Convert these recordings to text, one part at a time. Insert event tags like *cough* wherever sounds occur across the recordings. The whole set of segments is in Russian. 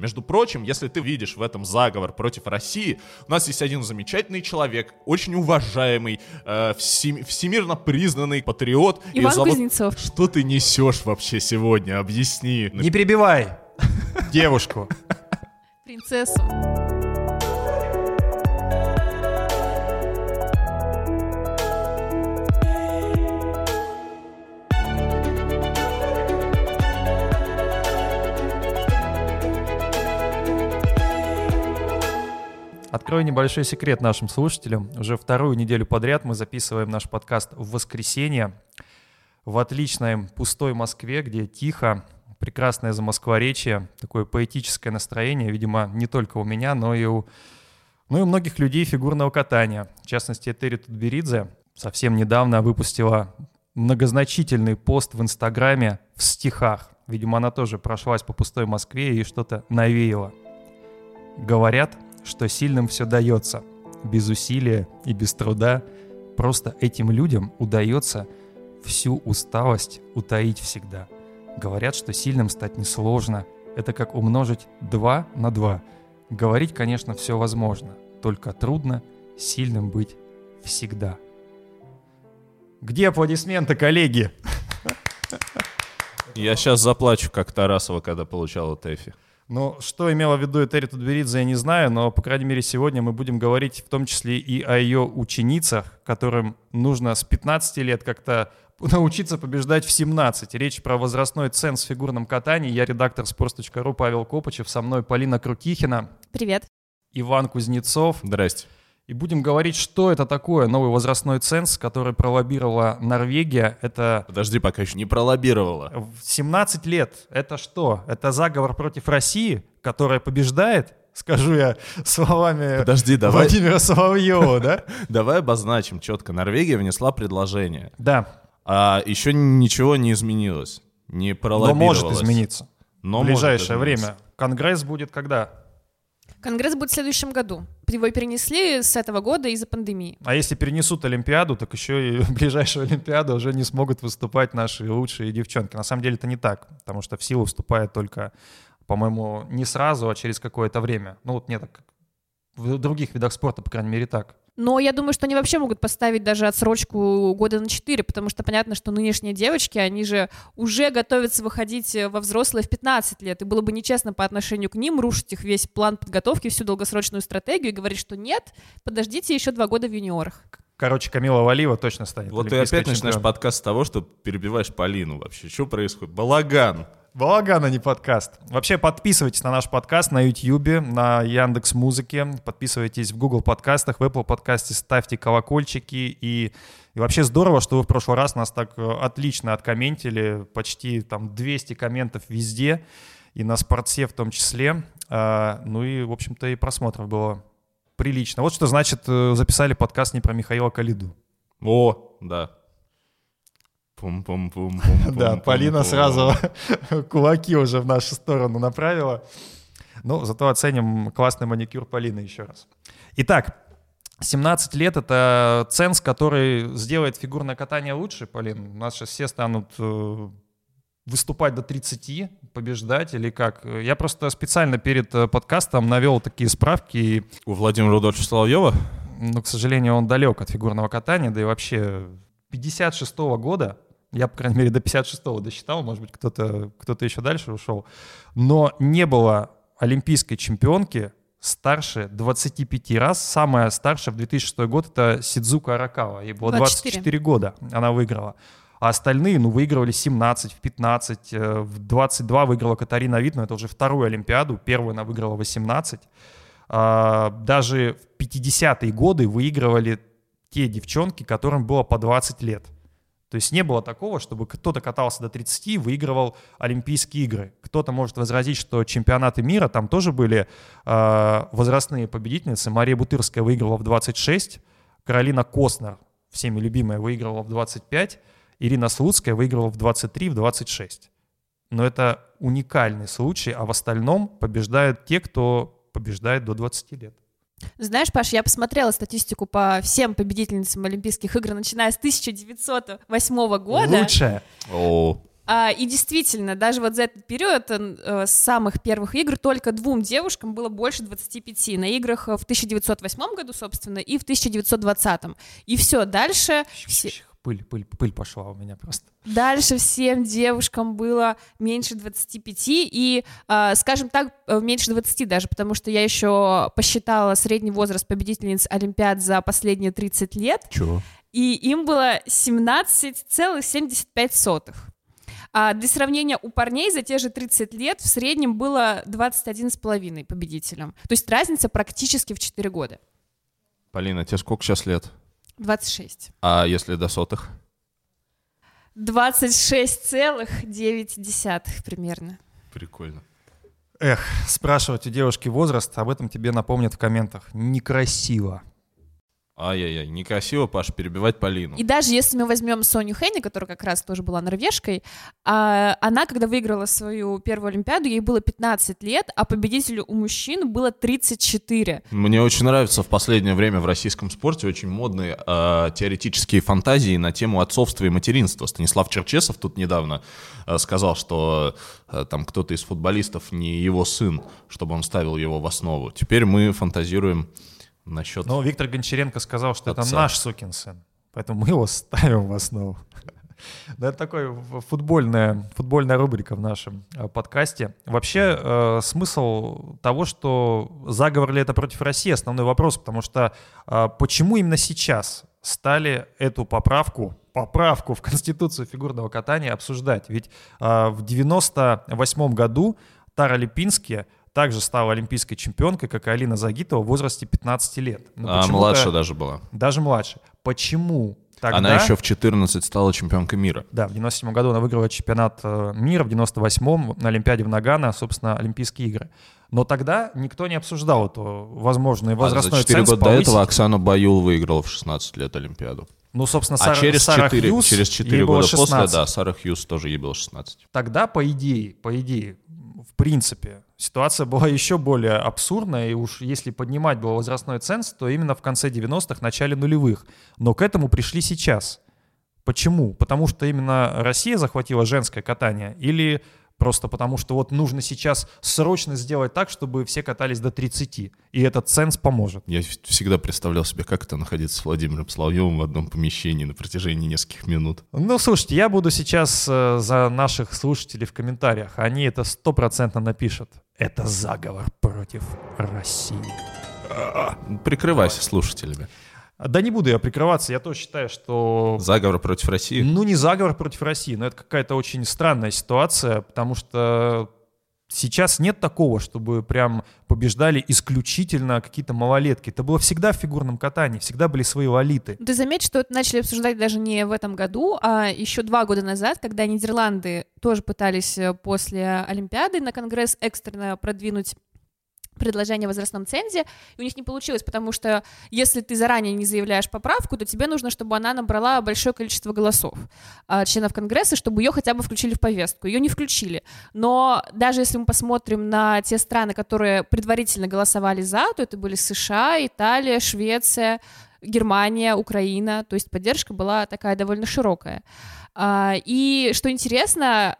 Между прочим, если ты видишь в этом заговор против России, у нас есть один замечательный человек, очень уважаемый, э, всем, всемирно признанный патриот. Иван зовут... Кузнецов. Что ты несешь вообще сегодня? Объясни. Не перебивай *laughs* девушку. Принцессу. Открою небольшой секрет нашим слушателям. Уже вторую неделю подряд мы записываем наш подкаст в воскресенье в отличной пустой Москве, где тихо, прекрасное замоскворечье, такое поэтическое настроение, видимо, не только у меня, но и у, ну и у многих людей фигурного катания. В частности, Этери Тутберидзе совсем недавно выпустила многозначительный пост в Инстаграме в стихах. Видимо, она тоже прошлась по пустой Москве и что-то навеяла. Говорят, что сильным все дается. Без усилия и без труда просто этим людям удается всю усталость утаить всегда. Говорят, что сильным стать несложно. Это как умножить 2 на 2. Говорить, конечно, все возможно, только трудно сильным быть всегда. Где аплодисменты, коллеги? Я сейчас заплачу, как Тарасова, когда получала ТЭФИ. Ну, что имела в виду Этери Тутберидзе, я не знаю, но, по крайней мере, сегодня мы будем говорить в том числе и о ее ученицах, которым нужно с 15 лет как-то *laughs* научиться побеждать в 17. Речь про возрастной ценз в фигурном катании. Я редактор sports.ru Павел Копычев, со мной Полина Крутихина. Привет. Иван Кузнецов. Здрасте. И будем говорить, что это такое новый возрастной ценз, который пролоббировала Норвегия. Это... Подожди, пока еще не пролоббировала. 17 лет. Это что? Это заговор против России, которая побеждает? Скажу я словами Подожди, давай. Владимира Соловьева, да? *laughs* Давай обозначим четко. Норвегия внесла предложение. Да. А еще ничего не изменилось. Не пролоббировалось. Но может измениться. Но в ближайшее время. Конгресс будет когда? Конгресс будет в следующем году. Его перенесли с этого года из-за пандемии. А если перенесут Олимпиаду, так еще и *laughs* ближайшую Олимпиаду уже не смогут выступать наши лучшие девчонки. На самом деле это не так, потому что в силу вступает только, по-моему, не сразу, а через какое-то время. Ну вот не так. В других видах спорта, по крайней мере, так. Но я думаю, что они вообще могут поставить даже отсрочку года на 4, потому что понятно, что нынешние девочки, они же уже готовятся выходить э, во взрослые в 15 лет, и было бы нечестно по отношению к ним рушить их весь план подготовки, всю долгосрочную стратегию и говорить, что нет, подождите еще два года в юниорах. Короче, Камила Валиева точно станет. Вот ты опять начинаешь подкаст с того, что перебиваешь Полину вообще. Что происходит? Балаган. Балаган, а не подкаст. Вообще подписывайтесь на наш подкаст на YouTube, на Яндекс Музыке, подписывайтесь в Google подкастах, в Apple подкасте, ставьте колокольчики и, и вообще здорово, что вы в прошлый раз нас так э, отлично откомментили, почти там 200 комментов везде и на спортсе в том числе. А, ну и, в общем-то, и просмотров было прилично. Вот что значит э, записали подкаст не про Михаила Калиду. О, да. Пум-пум-пум. Да, Полина сразу *laughs* кулаки уже в нашу сторону направила. Ну, зато оценим классный маникюр Полины еще раз. Итак, 17 лет — это ценз, который сделает фигурное катание лучше, Полин. У нас сейчас все станут э, выступать до 30, побеждать или как? Я просто специально перед э, подкастом навел такие справки. У Владимира Рудольфовича Соловьева? Ну, к сожалению, он далек от фигурного катания, да и вообще 56 -го года я, по крайней мере, до 56-го досчитал, может быть, кто-то кто еще дальше ушел. Но не было олимпийской чемпионки старше 25 раз. Самая старшая в 2006 год это Сидзука Аракава. Ей было 24. 24 года она выиграла. А остальные, ну, выигрывали 17, в 15, э, в 22 выиграла Катарина Вит, но это уже вторую Олимпиаду, первую она выиграла 18. А, даже в 50-е годы выигрывали те девчонки, которым было по 20 лет. То есть не было такого, чтобы кто-то катался до 30 и выигрывал Олимпийские игры. Кто-то может возразить, что чемпионаты мира, там тоже были э, возрастные победительницы. Мария Бутырская выиграла в 26, Каролина Коснер, всеми любимая, выиграла в 25, Ирина Слуцкая выиграла в 23, в 26. Но это уникальный случай, а в остальном побеждают те, кто побеждает до 20 лет. Знаешь, Паш, я посмотрела статистику по всем победительницам Олимпийских игр, начиная с 1908 года. Лучшая. О. А, и действительно, даже вот за этот период э, с самых первых игр только двум девушкам было больше 25 на играх в 1908 году, собственно, и в 1920. И все, дальше... Все... Пыль, пыль, пыль пошла у меня просто. Дальше всем девушкам было меньше 25, и, э, скажем так, э, меньше 20 даже, потому что я еще посчитала средний возраст победительниц Олимпиад за последние 30 лет. Чего? И им было 17,75. А для сравнения, у парней за те же 30 лет в среднем было 21,5 победителям. То есть разница практически в 4 года. Полина, тебе сколько сейчас лет? 26. А если до сотых? 26,9 примерно. Прикольно. Эх, спрашивать у девушки возраст, об этом тебе напомнят в комментах. Некрасиво. Ай-яй-яй, некрасиво, Паш, перебивать Полину. И даже если мы возьмем Соню Хенни, которая как раз тоже была норвежкой, а, она, когда выиграла свою первую Олимпиаду, ей было 15 лет, а победителю у мужчин было 34. Мне очень нравится в последнее время в российском спорте очень модные э, теоретические фантазии на тему отцовства и материнства. Станислав Черчесов тут недавно э, сказал, что э, там кто-то из футболистов не его сын, чтобы он ставил его в основу. Теперь мы фантазируем насчет... Но Виктор Гончаренко сказал, что отца. это наш сукин сын, поэтому мы его ставим в основу. *laughs* Да, это такая футбольная, футбольная рубрика в нашем э, подкасте. Вообще э, смысл того, что заговор ли это против России, основной вопрос, потому что э, почему именно сейчас стали эту поправку, поправку в Конституцию фигурного катания обсуждать? Ведь э, в 98 году Тара Липински также стала олимпийской чемпионкой, как и Алина Загитова в возрасте 15 лет. Но а младше даже была. Даже младше. Почему Тогда, она еще в 14 стала чемпионкой мира. Да, в 97 году она выиграла чемпионат э, мира, в 98-м на Олимпиаде в Нагано, собственно, Олимпийские игры. Но тогда никто не обсуждал эту возможную возрастной а за 4 года повысить. до этого Оксана Баюл выиграла в 16 лет Олимпиаду. Ну, собственно, Сара, а через Сара 4, Хьюз, через 4 года после, да, Сара Хьюз тоже ей было 16. Тогда, по идее, по идее, принципе, ситуация была *laughs* еще более абсурдная, и уж если поднимать был возрастной ценз, то именно в конце 90-х, начале нулевых. Но к этому пришли сейчас. Почему? Потому что именно Россия захватила женское катание или Просто потому что вот нужно сейчас срочно сделать так, чтобы все катались до 30. И этот ценз поможет. Я всегда представлял себе, как это находиться с Владимиром Соловьевым в одном помещении на протяжении нескольких минут. Ну, слушайте, я буду сейчас э, за наших слушателей в комментариях. Они это стопроцентно напишут. Это заговор против России. Прикрывайся слушателями. Да не буду я прикрываться, я тоже считаю, что... Заговор против России? Ну, не заговор против России, но это какая-то очень странная ситуация, потому что сейчас нет такого, чтобы прям побеждали исключительно какие-то малолетки. Это было всегда в фигурном катании, всегда были свои валиты. Ты заметь, что это начали обсуждать даже не в этом году, а еще два года назад, когда Нидерланды тоже пытались э, после Олимпиады на Конгресс экстренно продвинуть предложение о возрастном цензе, и у них не получилось, потому что если ты заранее не заявляешь поправку, то тебе нужно, чтобы она набрала большое количество голосов э, членов Конгресса, чтобы ее хотя бы включили в повестку. Ее не включили. Но даже если мы посмотрим на те страны, которые предварительно голосовали за, то это были США, Италия, Швеция, Германия, Украина, то есть поддержка была такая довольно широкая. А, и что интересно,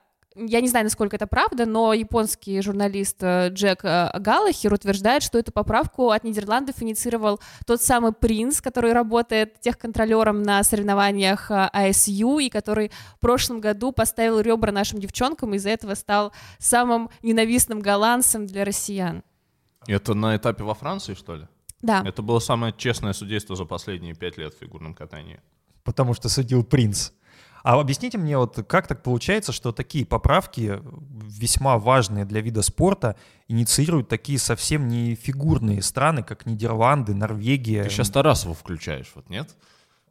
я не знаю, насколько это правда, но японский журналист э, Джек э, Галлахер утверждает, что эту поправку от Нидерландов инициировал тот самый принц, который работает техконтролером на соревнованиях э, АСЮ и который в прошлом году поставил ребра нашим девчонкам и из-за этого стал самым ненавистным голландцем для россиян. Это на этапе во Франции, что ли? Да. Это было самое честное судейство за последние пять лет в фигурном катании. Потому что судил принц. А объясните мне, вот как так получается, что такие поправки, весьма важные для вида спорта, инициируют такие совсем не фигурные страны, как Нидерланды, Норвегия? Ты сейчас Тарасову включаешь, вот нет?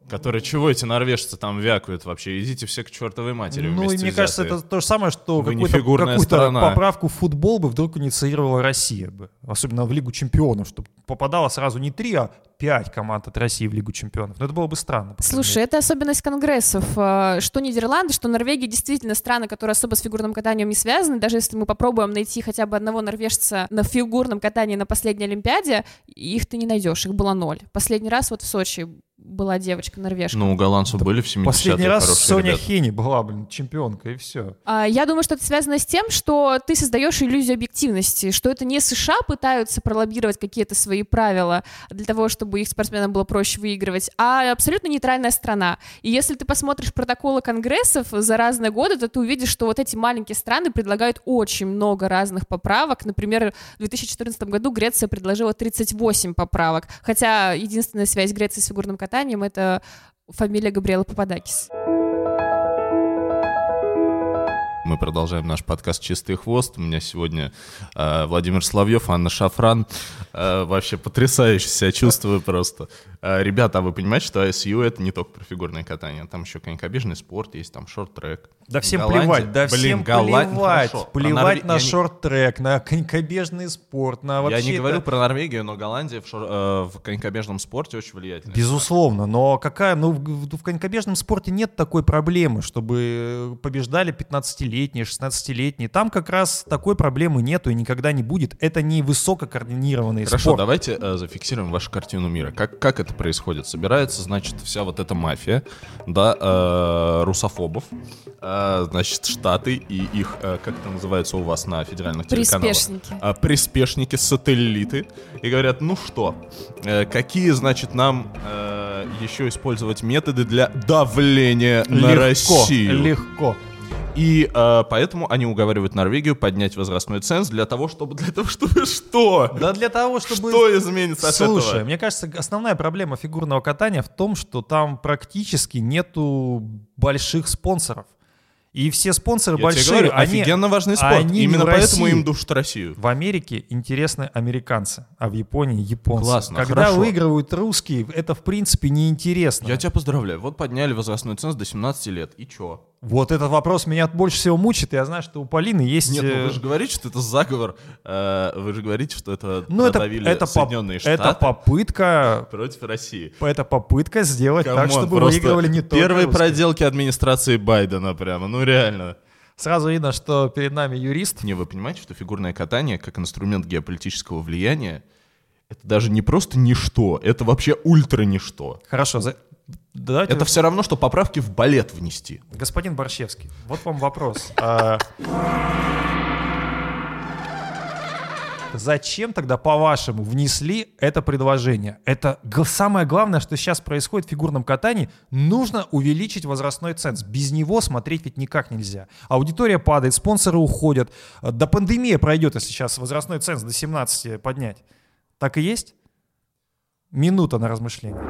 Которые, чего эти норвежцы там вякают вообще? Идите все к чертовой матери Ну, и мне взятые. кажется, это то же самое, что какую-то, какую поправку в футбол бы вдруг инициировала Россия бы. Особенно в Лигу чемпионов, чтобы попадало сразу не три, а пять команд от России в Лигу чемпионов. Но это было бы странно. Слушай, это особенность конгрессов. Э, что Нидерланды, что Норвегия действительно страны, которые особо с фигурным катанием не связаны. Даже если мы попробуем найти хотя бы одного норвежца на фигурном катании на последней Олимпиаде, их ты не найдешь, их было ноль. Последний раз вот в Сочи была девочка норвежка. Ну, у голландцев были в 70-е Последний раз Соня ребята. Хени была, блин, чемпионка, и все. А, Я думаю, что это связано с тем, что ты создаешь иллюзию объективности, что это не США пытаются пролоббировать какие-то свои правила для того, чтобы их спортсменам было проще выигрывать, а абсолютно нейтральная страна. И если ты посмотришь протоколы конгрессов за разные годы, то ты увидишь, что вот эти маленькие страны предлагают очень много разных поправок. Например, в 2014 году Греция предложила 38 поправок, хотя единственная связь Греции с фигурным катанием — это фамилия Габриэла Пападакис. Мы продолжаем наш подкаст «Чистый хвост». У меня сегодня э, Владимир Соловьев, Анна Шафран. Э, вообще потрясающе себя чувствую просто. Э, ребята, а вы понимаете, что ISU — это не только про фигурное катание. Там еще конькобежный спорт есть, там шорт-трек. Да всем Голландия- плевать, да Блин, всем Голланд- плевать. хорошо. Плевать Норве- на не- шорт-трек, на конькобежный спорт, на вообще... Я не говорю про Норвегию, но Голландия в, шор- э, в конькобежном спорте очень влиятельна. Безусловно, но какая, ну в, в конькобежном спорте нет такой проблемы, чтобы побеждали 15-летние, 16-летние. Там как раз такой проблемы нету и никогда не будет. Это не высококоординированный Хорошо, спорт. давайте э, зафиксируем вашу картину мира. Как, как это происходит? Собирается, значит, вся вот эта мафия, да, э, русофобов, э, значит, штаты и их, э, как это называется у вас на федеральных телеканалах? Приспешники. А, приспешники, сателлиты, и говорят, ну что, э, какие, значит, нам э, еще использовать методы для давления на легко, Россию? легко. И э, поэтому они уговаривают Норвегию поднять возрастной ценз для того, чтобы... Для того, чтобы что? Да для того, чтобы... Что изменится от Слушай, этого? мне кажется, основная проблема фигурного катания в том, что там практически нету больших спонсоров. И все спонсоры Я большие, тебе говорю, они, офигенно важный спорт. они Именно поэтому России. им душат Россию. В Америке интересны американцы, а в Японии японцы. Классно, Когда хорошо. выигрывают русские, это в принципе неинтересно. Я тебя поздравляю. Вот подняли возрастной ценз до 17 лет. И чё? Вот этот вопрос меня больше всего мучит. Я знаю, что у Полины есть... Нет, ну э, вы же говорите, что это заговор. э, вы же говорите, что это ну, это, это, Соединенные Штаты это попытка, против России. это попытка сделать так, Come on, чтобы просто выигрывали не только Первые русские. проделки администрации Байдена прямо. Ну реально. Сразу видно, что перед нами юрист. Не, вы понимаете, что фигурное катание как инструмент геополитического влияния это даже не просто ничто, это вообще ультра ничто. Хорошо, за- давайте... Это все равно, что поправки в балет внести. Господин Борщевский, вот вам вопрос. *laughs* А, Зачем тогда, по-вашему, внесли это предложение? Это самое главное, что сейчас происходит в фигурном катании. Нужно увеличить возрастной ценз. Без него смотреть ведь никак нельзя. Аудитория падает, спонсоры уходят. А, До пандемия пройдет, если сейчас возрастной ценз до 17 поднять. Так и есть? Минута на размышление.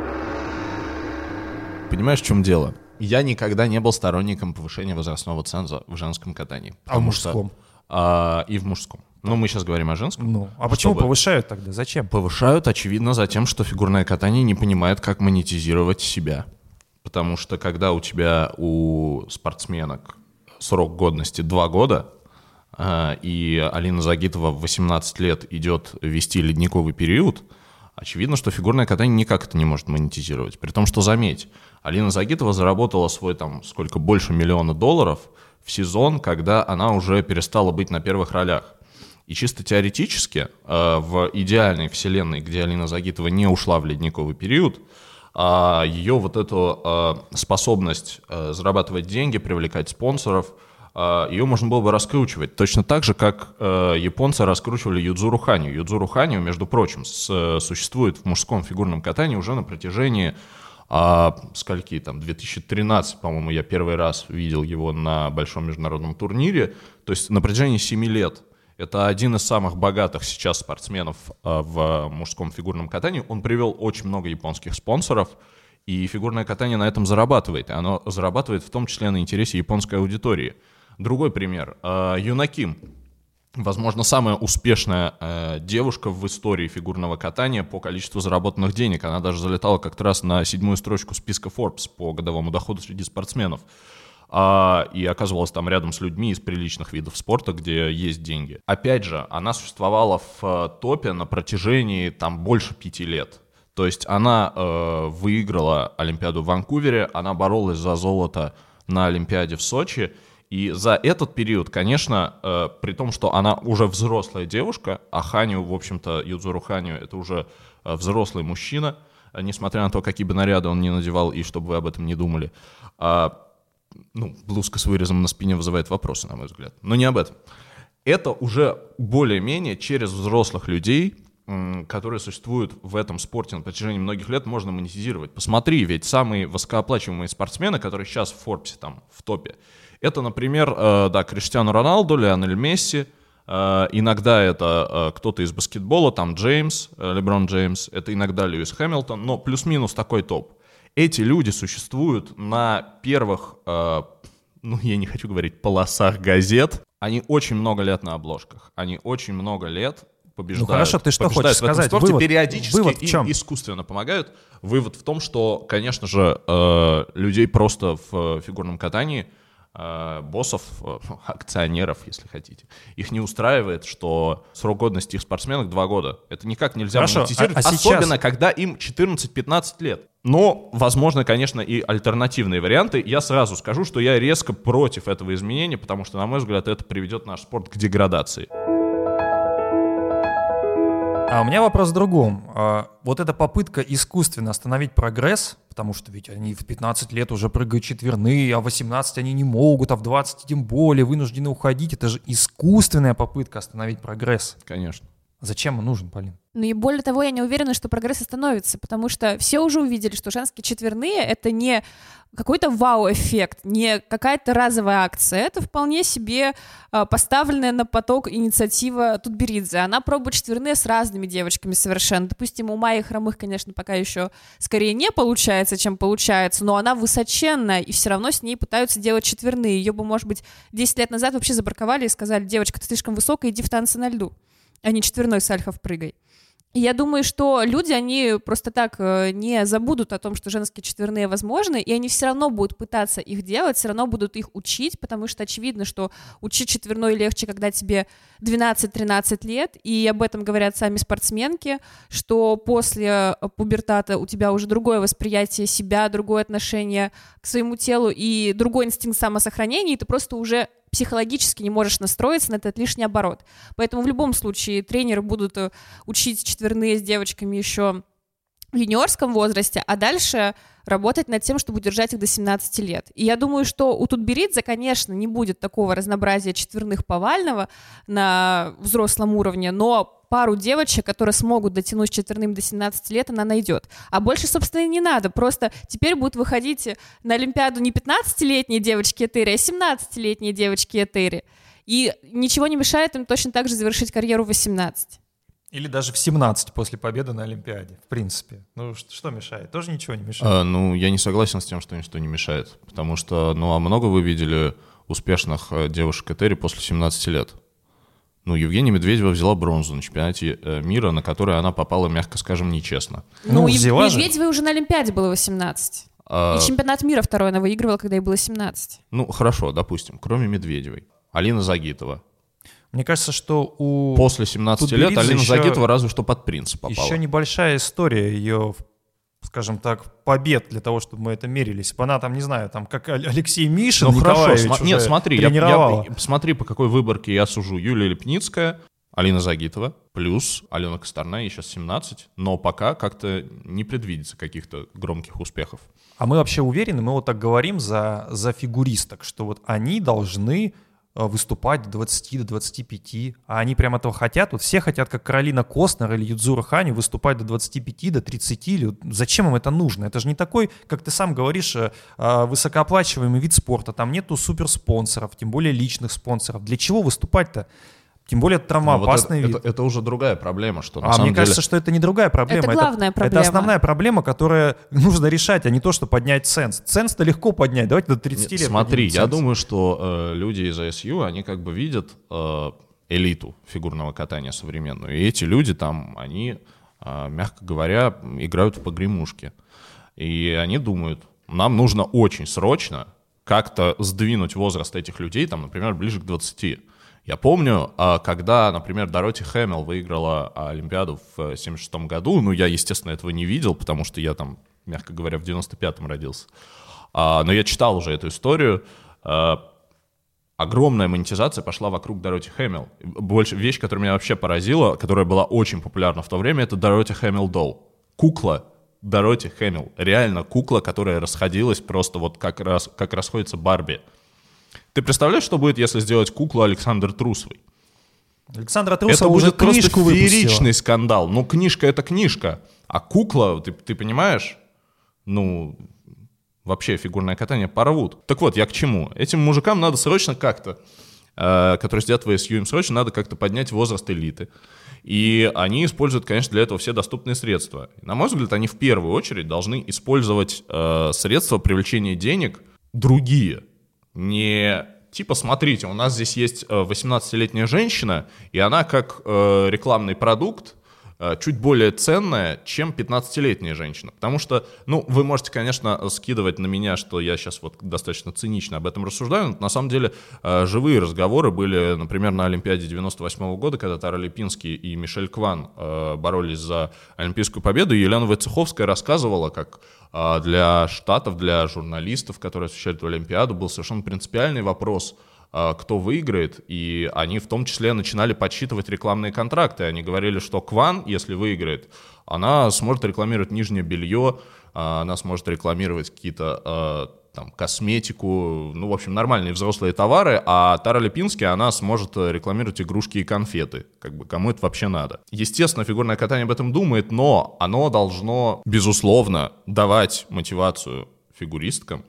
Понимаешь, в чем дело? Я никогда не был сторонником повышения возрастного ценза в женском катании. А в Потому что- мужском? А, и в мужском. Но мы сейчас говорим о женском. Ну, а почему Чтобы- повышают тогда? Зачем? Повышают, очевидно, за тем, что фигурное катание не понимает, как монетизировать себя. Потому что когда у тебя у спортсменок срок годности 2 года, и Алина Загитова в 18 лет идет вести ледниковый период, очевидно, что фигурное катание никак это не может монетизировать. При том, что, заметь, Алина Загитова заработала свой там сколько больше миллиона долларов в сезон, когда она уже перестала быть на первых ролях. И чисто теоретически, э, в идеальной вселенной, где Алина Загитова не ушла в ледниковый период, а, ее вот эту э, способность э, зарабатывать деньги, привлекать спонсоров, э, ее можно было бы раскручивать. Точно так же, как э, японцы раскручивали Юдзуру Ханю. Юдзуру Ханю, между прочим, с- существует в мужском фигурном катании уже на протяжении а, скольки там, 2013, по-моему, я первый раз видел его на большом международном турнире, то есть на протяжении 7 лет. Это один из самых богатых сейчас спортсменов а, в мужском фигурном катании. Он привел очень много японских спонсоров, и фигурное катание на этом зарабатывает. И оно зарабатывает в том числе на интересе японской аудитории. Другой пример. А, Юна Ким. Возможно, самая успешная э, девушка в истории фигурного катания по количеству заработанных денег. Она даже залетала как-то раз на седьмую строчку списка Forbes по годовому доходу среди спортсменов. А, и оказывалась там рядом с людьми из приличных видов спорта, где есть деньги. Опять же, она существовала в э, топе на протяжении там больше пяти лет. То есть она э, выиграла Олимпиаду в Ванкувере, она боролась за золото на Олимпиаде в Сочи. И за этот период, конечно, э, при том, что она уже взрослая девушка, а Ханю, в общем-то, Юдзуру Ханю, это уже э, взрослый мужчина, э, несмотря на то, какие бы наряды он не надевал, и чтобы вы об этом не думали. А, ну, блузка с вырезом на спине вызывает вопросы, на мой взгляд. Но не об этом. Это уже более-менее через взрослых людей, которые существуют в этом спорте на протяжении многих лет, можно монетизировать. Посмотри, ведь самые высокооплачиваемые спортсмены, которые сейчас в Форбсе, там, в топе, это, например, э, да, Криштиану Роналду, Леонель Месси, э, иногда это э, кто-то из баскетбола, там Джеймс, Леброн Джеймс, это иногда Льюис Хэмилтон, но плюс-минус такой топ. Эти люди существуют на первых, ну, я не хочу говорить полосах газет, они очень много лет на обложках, они очень много лет побеждают. Ну хорошо, ты что хочешь сказать? Спорте, вывод, периодически вывод в чем? им искусственно помогают. Вывод в том, что, конечно же, э, людей просто в фигурном катании э, боссов, э, *laughs* акционеров, если хотите. Их не устраивает, что срок годности их спортсменок 2 года. Это никак нельзя Хорошо, монетизировать, а, а особенно сейчас... когда им 14-15 лет. Но, возможно, конечно, и альтернативные варианты. Я сразу скажу, что я резко против этого изменения, потому что, на мой взгляд, это приведет наш спорт к деградации. А у меня вопрос в другом. А, вот эта попытка искусственно остановить прогресс, потому что ведь они в 15 лет уже прыгают четверные, а в 18 они не могут, а в 20 тем более вынуждены уходить. Это же искусственная попытка остановить прогресс. Конечно. Зачем он нужен, Полин? Ну и более того, я не уверена, что прогресс остановится, потому что все уже увидели, что женские четверные — это не какой-то вау-эффект, не какая-то разовая акция, это вполне себе э, поставленная на поток инициатива Тутберидзе. Она пробует четверные с разными девочками совершенно. Допустим, у Майи Хромых, конечно, пока еще скорее не получается, чем получается, но она высоченная, и все равно с ней пытаются делать четверные. Ее бы, может быть, 10 лет назад вообще забраковали и сказали, девочка, ты слишком высокая, иди в танцы на льду а не четверной сальхов прыгай. Я думаю, что люди, они просто так э, не забудут о том, что женские четверные возможны, и они все равно будут пытаться их делать, все равно будут их учить, потому что очевидно, что учить четверной легче, когда тебе 12-13 лет, и об этом говорят сами спортсменки, что после э, пубертата у тебя уже другое восприятие себя, другое отношение к своему телу и другой инстинкт самосохранения, и ты просто уже психологически не можешь настроиться на этот лишний оборот. Поэтому в любом случае тренеры будут э, учить четверные с девочками еще в юниорском возрасте, а дальше работать над тем, чтобы удержать их до 17 лет. И я думаю, что у Тутберидзе, конечно, не будет такого разнообразия четверных повального на взрослом уровне, но пару девочек, которые смогут дотянуть четверным до 17 лет, она найдет. А больше, собственно, и не надо. Просто теперь будут выходить на Олимпиаду не 15-летние девочки Этери, а 17-летние девочки Этери. И ничего не мешает им точно так же завершить карьеру в 18. Или даже в 17 после победы на Олимпиаде, в принципе. Ну, что, что мешает? Тоже ничего не мешает? А, ну, я не согласен с тем, что ничто не мешает. Потому что, ну, а много вы видели успешных э, девушек Этери после 17 лет? Ну, Евгения Медведева взяла бронзу на чемпионате э, мира, на который она попала, мягко скажем, нечестно. Ну, ну взяла Медведевой же. уже на Олимпиаде было 18. А... И чемпионат мира второй она выигрывала, когда ей было 17. Ну, хорошо, допустим, кроме Медведевой. Алина Загитова. Мне кажется, что у... После 17 лет Алина еще... Загитова разве что под принца попала. Еще небольшая история ее скажем так, побед для того, чтобы мы это мерили. Если бы она там, не знаю, там, как Алексей Мишин, ну, хорошо, см- Нет, смотри, я, я, смотри, по какой выборке я сужу. Юлия Лепницкая, Алина Загитова, плюс Алена Косторная, ей сейчас 17, но пока как-то не предвидится каких-то громких успехов. А мы вообще уверены, мы вот так говорим за, за фигуристок, что вот они должны выступать до 20, до 25, а они прям этого хотят. Вот все хотят, как Каролина Костнер или Юдзура Хани, выступать до 25, до 30. Или... Зачем им это нужно? Это же не такой, как ты сам говоришь, э, э, высокооплачиваемый вид спорта. Там нету суперспонсоров, тем более личных спонсоров. Для чего выступать-то? Тем более это травмоопасный ну, вот вид. Это, это уже другая проблема. Что, а мне деле... кажется, что это не другая проблема. Это главная это, проблема. Это основная проблема, которую *laughs* нужно решать, а не то, что поднять ценз. Ценз-то легко поднять. Давайте до 30 Нет, лет Смотри, я ценз. думаю, что э, люди из АСЮ, они как бы видят э, элиту фигурного катания современную. И эти люди там, они, э, мягко говоря, играют в погремушки. И они думают, нам нужно очень срочно как-то сдвинуть возраст этих людей, там, например, ближе к 20. Я помню, а, когда, например, Дороти Хэмилл выиграла Олимпиаду в 76 году, ну, я, естественно, этого не видел, потому что я там, мягко говоря, в 95-м родился. А, но я читал уже эту историю. А, огромная монетизация пошла вокруг Дороти Хэмилл. Больше, вещь, которая меня вообще поразила, которая была очень популярна в то время, это Дороти Хэмилл Долл. Кукла Дороти Хэмилл. Реально кукла, которая расходилась просто вот как, раз, как расходится Барби. Ты представляешь, что будет, если сделать куклу Александр Трусовой? Александра Трусова это уже будет просто книжку фееричный выпустила. скандал. Ну, книжка — это книжка. А кукла, ты, ты понимаешь? Ну, вообще фигурное катание порвут. Так вот, я к чему? Этим мужикам надо срочно как-то, э, которые сидят в ASU, им срочно надо как-то поднять возраст элиты. И они используют, конечно, для этого все доступные средства. На мой взгляд, они в первую очередь должны использовать э, средства привлечения денег другие. Не типа, смотрите, у нас здесь есть э, 18-летняя женщина, и она как э, рекламный продукт э, чуть более ценная, чем 15-летняя женщина. Потому что, ну, вы можете, конечно, скидывать на меня, что я сейчас вот достаточно цинично об этом рассуждаю, но на самом деле э, живые разговоры были, например, на Олимпиаде 98 года, когда Тара Липинский и Мишель Кван э, боролись за олимпийскую победу, и Елена Войцеховская рассказывала, как э, для штатов, для журналистов, которые освещали эту Олимпиаду, был совершенно принципиальный вопрос – кто выиграет, и они в том числе начинали подсчитывать рекламные контракты. Они говорили, что Кван, если выиграет, она сможет рекламировать нижнее белье, а, она сможет рекламировать какие-то а, там, косметику, ну, в общем, нормальные взрослые товары, а Тара Липински, она сможет рекламировать игрушки и конфеты. Как бы, кому это вообще надо? Естественно, фигурное катание об этом думает, но оно должно, безусловно, давать мотивацию фигуристкам,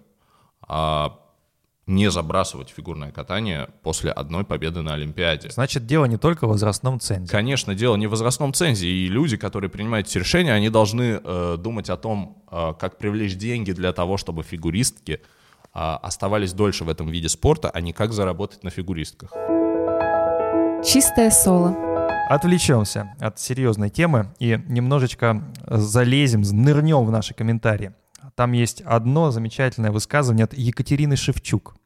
не забрасывать фигурное катание после одной победы на Олимпиаде. Значит, дело не только в возрастном цензе. Конечно, дело не в возрастном цензе. И люди, которые принимают эти решения, они должны э, думать о том, э, как привлечь деньги для того, чтобы фигуристки э, оставались дольше в этом виде спорта, а не как заработать на фигуристках. Чистое соло. Отвлечемся от серьезной темы и немножечко залезем, нырнем в наши комментарии. Там есть одно замечательное высказывание от Екатерины Шевчук.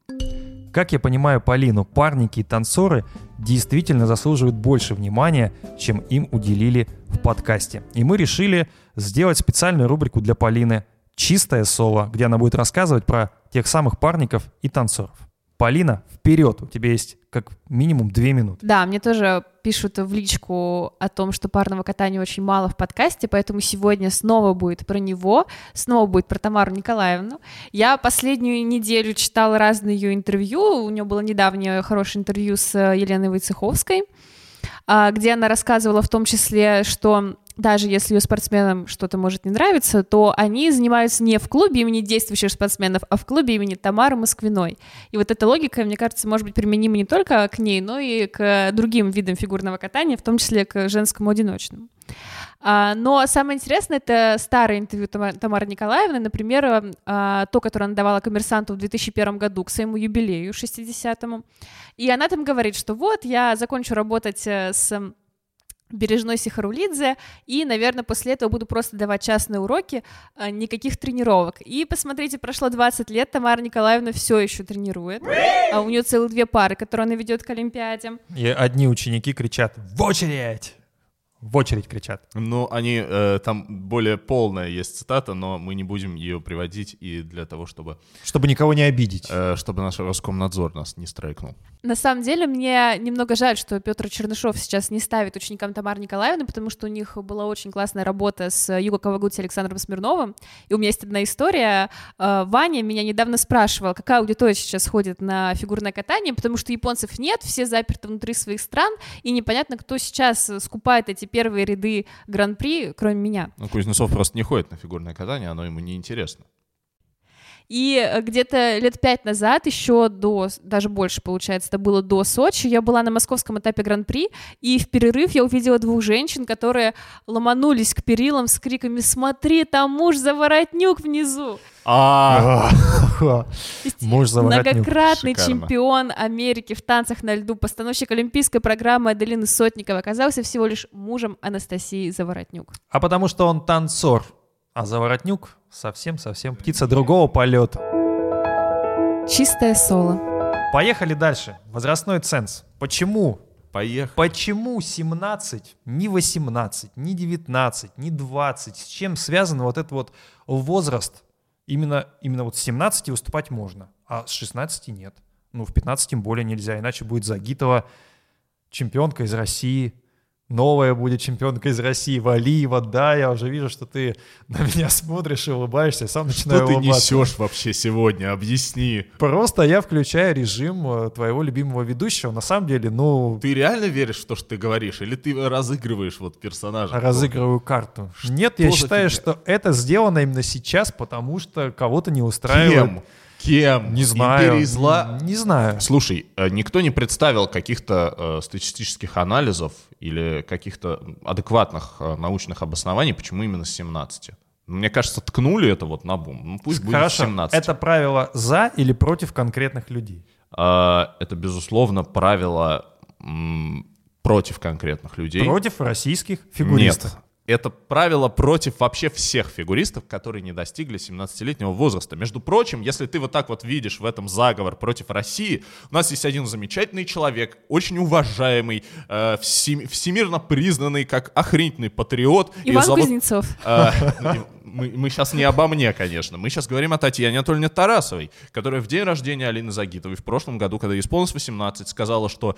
Как я понимаю Полину, парники и танцоры действительно заслуживают больше внимания, чем им уделили в подкасте. И мы решили сделать специальную рубрику для Полины «Чистое соло», где она будет рассказывать про тех самых парников и танцоров. Полина, вперед, у тебя есть как минимум две минуты. Да, мне тоже пишут в личку о том, что парного катания очень мало в подкасте, поэтому сегодня снова будет про него, снова будет про Тамару Николаевну. Я последнюю неделю читала разные ее интервью, у нее было недавнее хорошее интервью с Еленой Войцеховской, а, где она рассказывала в том числе, что даже если ее спортсменам что-то может не нравиться, то они занимаются не в клубе имени действующих спортсменов, а в клубе имени Тамары Москвиной. И вот эта логика, мне кажется, может быть применима не только к ней, но и к другим видам фигурного катания, в том числе к женскому одиночному. А, но самое интересное — это старое интервью Тамары Николаевны, например, а, то, которое она давала коммерсанту в 2001 году к своему юбилею 60-му. И она там говорит, что вот, я закончу работать э, с Бережной Сихарулидзе, и, наверное, после этого буду просто давать частные уроки, а, никаких тренировок. И посмотрите, прошло 20 лет, Тамара Николаевна все еще тренирует, а у нее целых две пары, которые она ведет к Олимпиаде. И одни ученики кричат «В очередь!» в очередь кричат. Ну, они, э, там более полная есть цитата, но мы не будем ее приводить и для того, чтобы... Чтобы никого не обидеть. Э, чтобы наш Роскомнадзор нас не страйкнул. На самом деле, мне немного жаль, что Петр Чернышов сейчас не ставит ученикам Тамары Николаевны, потому что у них была очень классная работа с Юго Кавагути Александром Смирновым. И у меня есть одна история. Э, Ваня меня недавно спрашивал, какая аудитория сейчас ходит на фигурное катание, потому что японцев нет, все заперты внутри своих стран, и непонятно, кто сейчас скупает эти первые ряды гран-при, кроме меня. Ну, Кузнецов просто не ходит на фигурное катание, оно ему не интересно. И э, где-то лет пять назад, еще до, даже больше, получается, это было до Сочи, я была на московском этапе Гран-при, и в перерыв я увидела двух женщин, которые ломанулись к перилам с криками «Смотри, там муж за воротнюк внизу!» А, муж за Многократный чемпион Америки в танцах на льду, постановщик олимпийской программы Аделины Сотниковой оказался всего лишь мужем Анастасии Заворотнюк. А потому что он танцор, а Заворотнюк совсем-совсем птица другого полета. Чистое соло. Поехали дальше. Возрастной ценз. Почему? Поехали. Почему 17, не 18, не 19, не 20? С чем связан вот этот вот возраст? Именно, именно вот с 17 выступать можно, а с 16 нет. Ну, в 15 тем более нельзя, иначе будет Загитова, чемпионка из России, новая будет чемпионка из России, Валиева, да, я уже вижу, что ты на меня смотришь и улыбаешься, я сам начинаю Что ты улыбаться. несешь вообще сегодня? Объясни. Просто я включаю режим э, твоего любимого ведущего. На самом деле, ну, Ты реально веришь в то, что ты говоришь? Или ты разыгрываешь вот персонажа? разыгрываю карту. Нет, я считаю, фигня? что это сделано именно сейчас, потому что кого-то не устраивает. Кем? Кем? Не знаю. Империей зла? Не знаю. Слушай, э, никто не представил каких-то э, статистических анализов или каких-то адекватных э, научных обоснований, почему именно с 17. Мне кажется, ткнули это вот на бум. Ну, пусть будет Хорошо, 17. это правило за или против конкретных людей? А, это, безусловно, правило против конкретных людей. Против российских фигуристов. Нет. Это правило против вообще всех фигуристов, которые не достигли 17-летнего возраста. Между прочим, если ты вот так вот видишь в этом заговор против России, у нас есть один замечательный человек, очень уважаемый, э, всем- всемирно признанный как охренительный патриот. Иван зовут- Кузнецов. *laughs* ну, Мы, сейчас не обо мне, конечно. Мы сейчас говорим о Татьяне Анатольевне Тарасовой, которая в день рождения Алины Загитовой в прошлом году, когда ей исполнилось 18, сказала, что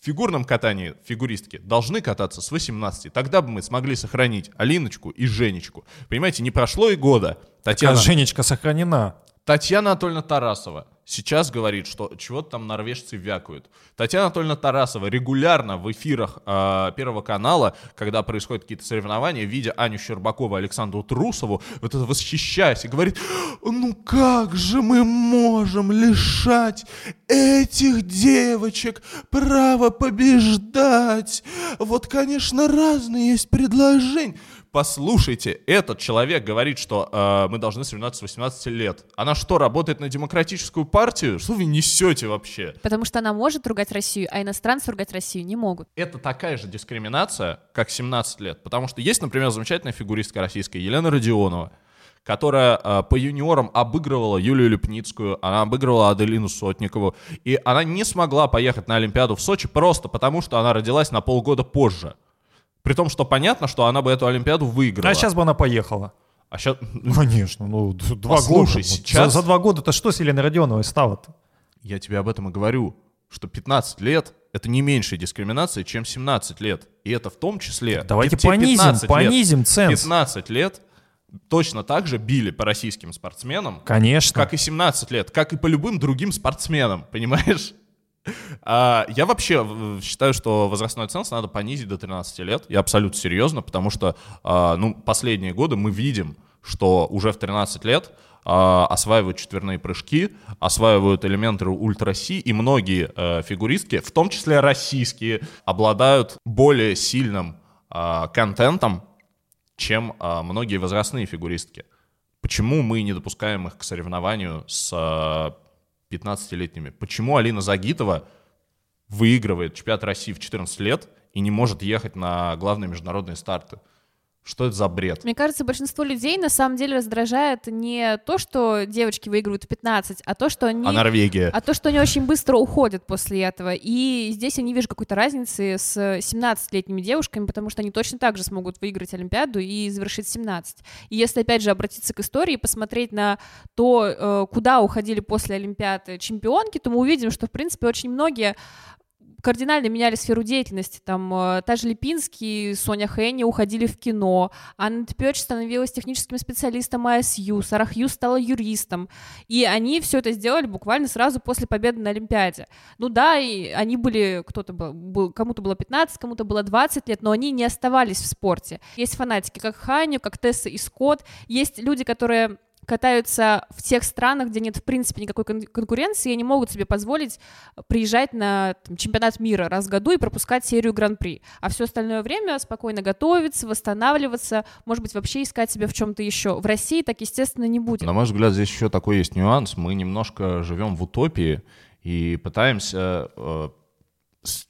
в фигурном катании фигуристки должны кататься с 18. Тогда бы мы смогли сохранить Алиночку и Женечку. Понимаете, не прошло и года. А Татьяна, Женечка сохранена. Татьяна Анатольевна Тарасова сейчас говорит, что чего-то там норвежцы вякают. Татьяна Анатольевна Тарасова регулярно в эфирах э, Первого канала, когда происходят какие-то соревнования, видя Аню Щербакову Александру Трусову, вот это восхищаясь и говорит, ну как же мы можем лишать этих девочек права побеждать? Вот, конечно, разные есть предложения. Послушайте, этот человек говорит, что э, мы должны соревноваться с 18 лет. Она что, работает на демократическую партию? Что вы несете вообще? Потому что она может ругать Россию, а иностранцы ругать Россию не могут. Это такая же дискриминация, как 17 лет. Потому что есть, например, замечательная фигуристка российская Елена Родионова, которая э, по юниорам обыгрывала Юлию Лепницкую, она обыгрывала Аделину Сотникову, и она не смогла поехать на Олимпиаду в Сочи просто потому, что она родилась на полгода позже. При том, что понятно, что она бы эту Олимпиаду выиграла. А сейчас бы она поехала. А щас- Конечно, ну два Послушай, года. сейчас- За, за два года-то что с Еленой Родионовой стало-то? Я тебе об этом и говорю, что 15 лет — это не меньшая дискриминация, чем 17 лет. И это в том числе... Давайте те- те понизим, 15 лет- понизим ценз. 15 лет точно так же били по российским спортсменам, Конечно. как и 17 лет, как и по любым другим спортсменам, понимаешь? А, я вообще считаю, что возрастной ценз надо понизить до 13 лет. Я абсолютно серьезно, потому что а, ну, последние годы мы видим, что уже в 13 лет а, осваивают четверные прыжки, осваивают элементы ультраси, и многие э, фигуристки, в том числе российские, обладают более сильным контентом, чем многие возрастные фигуристки. Почему мы не допускаем их к соревнованию с 15-летними? Почему Алина Загитова выигрывает чемпионат России в 14 лет и не может ехать на главные международные старты? Что это за бред? Мне кажется, большинство людей на самом деле раздражает не то, что девочки выигрывают в 15, а то, что они... А Норвегия? А то, что они очень быстро уходят после этого. И здесь я не вижу какой-то разницы с 17-летними девушками, потому что они точно так же смогут выиграть Олимпиаду и завершить 17. И если, опять же, обратиться к истории и посмотреть на то, э, куда уходили после Олимпиады чемпионки, то мы увидим, что, в принципе, очень многие кардинально меняли сферу деятельности. Там э, та же Липинский, Соня Хенни уходили в кино, Анна Тпёч становилась техническим специалистом АСЮ, Сара Хью стала юристом. И они все это сделали буквально сразу после победы на Олимпиаде. Ну да, и они были, кто-то был, был кому-то было 15, кому-то было 20 лет, но они не оставались в спорте. Есть фанатики, как Ханю, как Тесса и Скотт, есть люди, которые катаются в тех странах, где нет, в принципе, никакой кон- конкуренции, и они могут себе позволить приезжать на там, чемпионат мира раз в году и пропускать серию гран-при. А все остальное время спокойно готовиться, восстанавливаться, может быть, вообще искать себя в чем-то еще. В России так, естественно, не будет. На мой взгляд, здесь еще такой есть нюанс. Мы немножко живем в утопии и пытаемся э,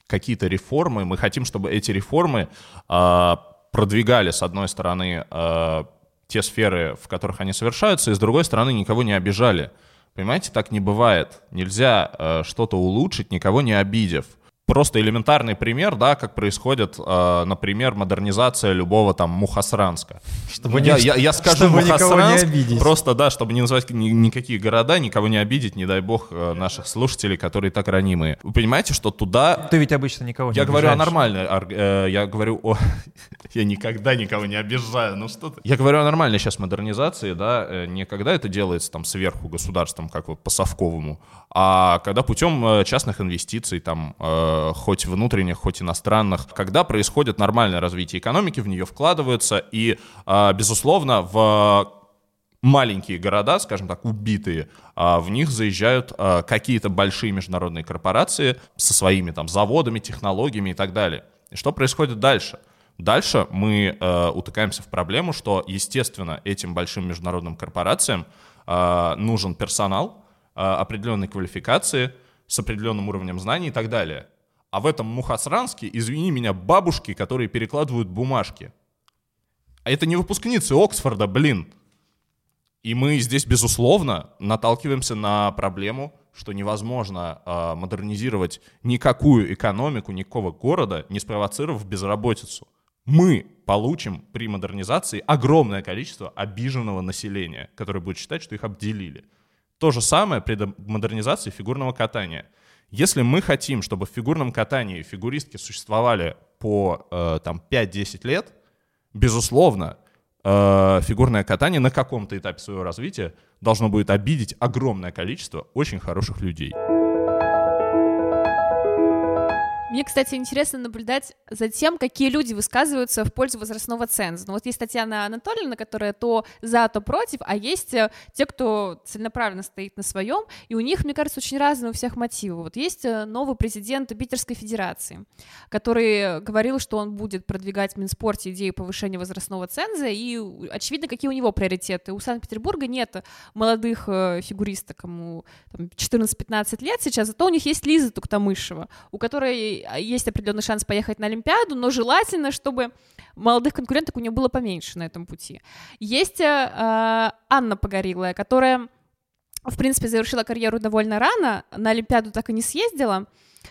какие-то реформы, мы хотим, чтобы эти реформы э, продвигали, с одной стороны, э, те сферы, в которых они совершаются, и с другой стороны, никого не обижали. Понимаете, так не бывает. Нельзя э, что-то улучшить, никого не обидев. Просто элементарный пример, да, как происходит, э, например, модернизация любого там Мухасранска. Чтобы я, не- я, я скажу чтобы никого не Мухасранск, обидеть. просто, да, чтобы не называть ни- никакие города, никого не обидеть, не дай бог э, наших слушателей, которые так ранимые. Вы понимаете, что туда Ты ведь обычно никого не я говорю о нормальной, ор- э, я говорю о... *laughs* я никогда никого не обижаю, ну что ты. Я говорю о нормальной сейчас модернизации, да, э, не когда это делается там сверху государством, как вот по Совковому, а когда путем э, частных инвестиций, там, э, хоть внутренних, хоть иностранных, когда происходит нормальное развитие экономики, в нее вкладываются, и, э, безусловно, в маленькие города, скажем так, убитые, а, в них заезжают а, какие-то большие международные корпорации со своими там заводами, технологиями и так далее. И что происходит дальше? Дальше мы э, утыкаемся в проблему, что, естественно, этим большим международным корпорациям э, нужен персонал э, определенной квалификации, с определенным уровнем знаний и так далее. А в этом Мухасранске, извини меня, бабушки, которые перекладывают бумажки. А это не выпускницы Оксфорда, блин. И мы здесь, безусловно, наталкиваемся на проблему, что невозможно э, модернизировать никакую экономику, никакого города, не спровоцировав безработицу. Мы получим при модернизации огромное количество обиженного населения, которое будет считать, что их обделили. То же самое при модернизации фигурного катания. Если мы хотим, чтобы в фигурном катании фигуристки существовали по э, там, 5-10 лет, безусловно, э, фигурное катание на каком-то этапе своего развития должно будет обидеть огромное количество очень хороших людей. Мне, кстати, интересно наблюдать за тем, какие люди высказываются в пользу возрастного ценза. Ну вот есть Татьяна Анатольевна, которая то за, то против, а есть э, те, кто целенаправленно стоит на своем, и у них, мне кажется, очень разные у всех мотивы. Вот есть э, новый президент Питерской Федерации, который говорил, что он будет продвигать в Минспорте идею повышения возрастного ценза, и у- очевидно, какие у него приоритеты. У Санкт-Петербурга нет молодых э, фигуристок, кому там, 14-15 лет сейчас, зато у них есть Лиза Туктамышева, у которой есть определенный шанс поехать на Олимпиаду, но желательно, чтобы молодых конкуренток у нее было поменьше на этом пути. Есть э, э, Анна Погорелая, которая, в принципе, завершила карьеру довольно рано, на Олимпиаду так и не съездила, а,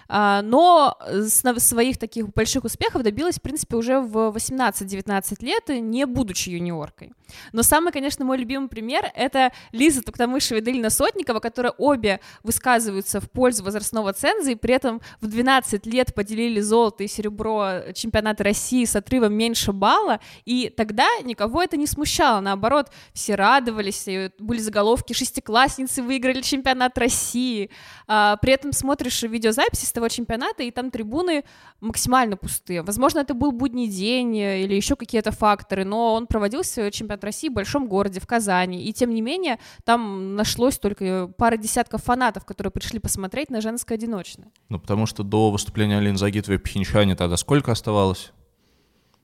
но с нав- своих таких больших успехов добилась, в принципе, уже в 18-19 лет, не будучи юниоркой. Но самый, конечно, мой любимый пример — это Лиза Туктамышева и Делина Сотникова, которые обе высказываются в пользу возрастного ценза, и при этом в 12 лет поделили золото и серебро чемпионата России с отрывом меньше балла, и тогда никого это не смущало, наоборот, все радовались, были заголовки «Шестиклассницы выиграли чемпионат России», А, при этом смотришь видеозаписи с того чемпионата, и там трибуны максимально пустые. Возможно, это был будний день э, или еще какие-то факторы, но он проводился, чемпионат России, в большом городе, в Казани, и тем не менее там нашлось только пара десятков фанатов, которые пришли посмотреть на женское одиночное. Ну, потому что до выступления Алины Загитовой в Пхенчхане тогда сколько оставалось?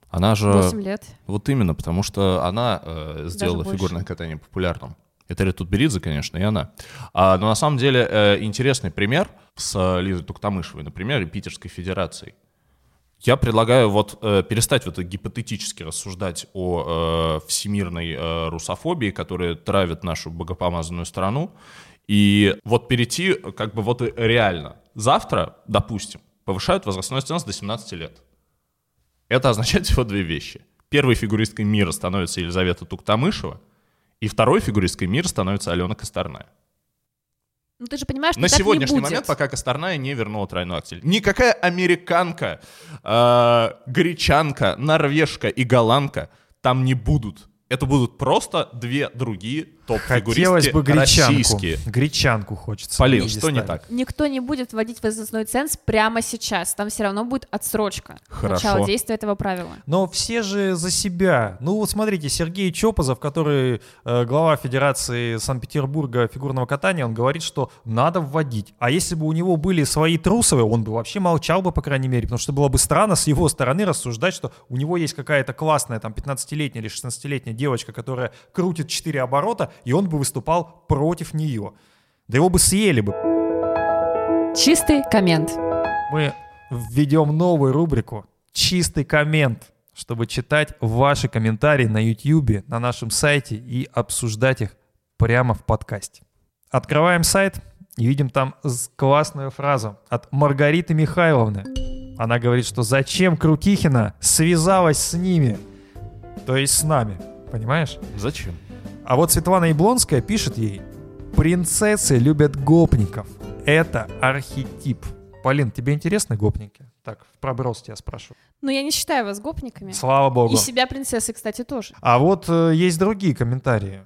Она же... 8 лет. Вот именно, потому что она э, сделала фигурное катание популярным. Это Ретут Беридзе, конечно, и она. А, но на самом деле э, интересный пример с э, Лизой Туктамышевой, например, и Питерской Федерацией. Я предлагаю вот э, перестать вот гипотетически рассуждать о всемирной русофобии, которая травит нашу богопомазанную страну, и вот перейти как бы вот реально. Завтра, допустим, повышают возрастной ценз до 17 лет. Это означает всего две вещи. Первой фигуристкой мира становится Елизавета Туктамышева, и второй фигуристкой мира становится Алена Косторная. Ну ты же понимаешь, что На так не сегодняшний будет. момент, пока Косторная не вернула тройной аксель. Никакая американка, э, гречанка, норвежка и голландка там не будут. Это будут просто две другие Хотелось топ-фигуристки бы гречанку. российские. Гречанку хочется. Полин, что не так? Никто не будет вводить возрастной ценз прямо сейчас. Там все равно будет отсрочка. Хорошо. Начало действия этого правила. Но все же за себя. Ну вот смотрите, Сергей Чопозов, который э, глава Федерации Санкт-Петербурга фигурного катания, он говорит, что надо вводить. А если бы у него были свои трусовые, он бы вообще молчал бы, по крайней мере, потому что было бы странно с его стороны рассуждать, что у него есть какая-то классная там 15-летняя или 16-летняя девочка, которая крутит 4 оборота, и он бы выступал против нее. Да его бы съели бы. Чистый коммент. Мы введем новую рубрику «Чистый коммент», чтобы читать ваши комментарии на YouTube, на нашем сайте и обсуждать их прямо в подкасте. Открываем сайт и видим там классную фразу от Маргариты Михайловны. Она говорит, что зачем Крутихина связалась с ними, то есть с нами, понимаешь? Зачем? А вот Светлана Яблонская пишет ей, принцессы любят гопников. Это архетип. Полин, тебе интересны гопники? Так, в проброс тебя спрошу. Но я не считаю вас гопниками. Слава богу. И себя принцессой, кстати, тоже. А вот э, есть другие комментарии.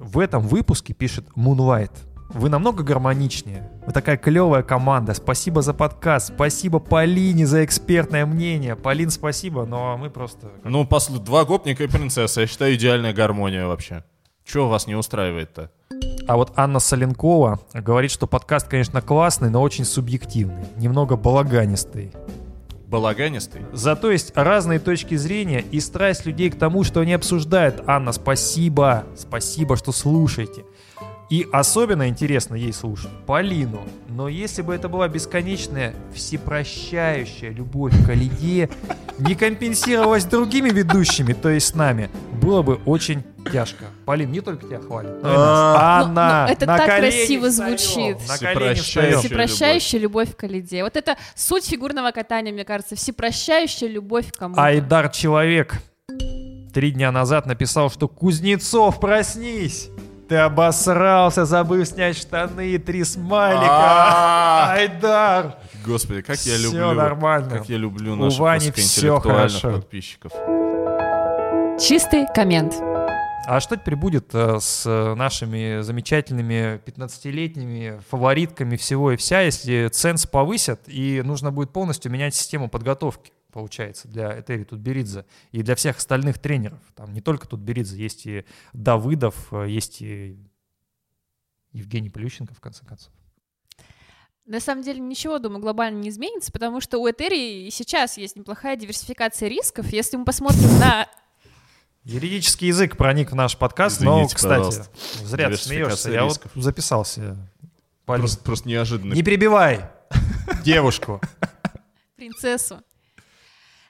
В этом выпуске пишет Moonlight. Вы намного гармоничнее. Вы такая клевая команда. Спасибо за подкаст. Спасибо Полине за экспертное мнение. Полин, спасибо, но мы просто... Ну, послу- два гопника и принцесса. Я считаю, идеальная гармония вообще. Чего вас не устраивает-то? А вот Анна Соленкова говорит, что подкаст, конечно, классный, но очень субъективный. Немного балаганистый. Балаганистый? Зато есть разные точки зрения и страсть людей к тому, что они обсуждают. Анна, спасибо. Спасибо, что слушаете. И особенно интересно ей слушать Полину. Но если бы это была бесконечная, всепрощающая любовь к Алиде, не компенсировалась другими ведущими, то есть с нами, было бы очень тяжко. Полин, не только тебя хвалят, но и нас. А, Ну, Анна, ну, это на так красиво звучит. Всепрощающая любовь к Алиде. Вот это суть фигурного катания, мне кажется. Всепрощающая любовь к кому-то. Айдар Человек три дня назад написал, что Кузнецов, проснись! Ты обосрался, забыв снять штаны и три смайлика. Айдар! Господи, как я люблю... нормально. Как я люблю наших высокоинтеллектуальных подписчиков. Чистый коммент. А что теперь будет э, с э, нашими замечательными 15-летними фаворитками всего и вся, если ценз повысят, и нужно будет полностью менять систему подготовки, получается, для Этери Тутберидзе и для всех остальных тренеров. Там не только Тутберидзе, есть и Давыдов, э, есть и Евгений Плющенко, в конце концов. На самом деле ничего, думаю, глобально не изменится, потому что у Этери и сейчас есть неплохая диверсификация рисков. Если мы посмотрим на... Юридический язык проник в наш подкаст, но, Извините, кстати, пожалуйста. зря ты смеешься, я вот рисков. записался. Полин, Просто, просто неожиданно. Не перебивай девушку. принцессу.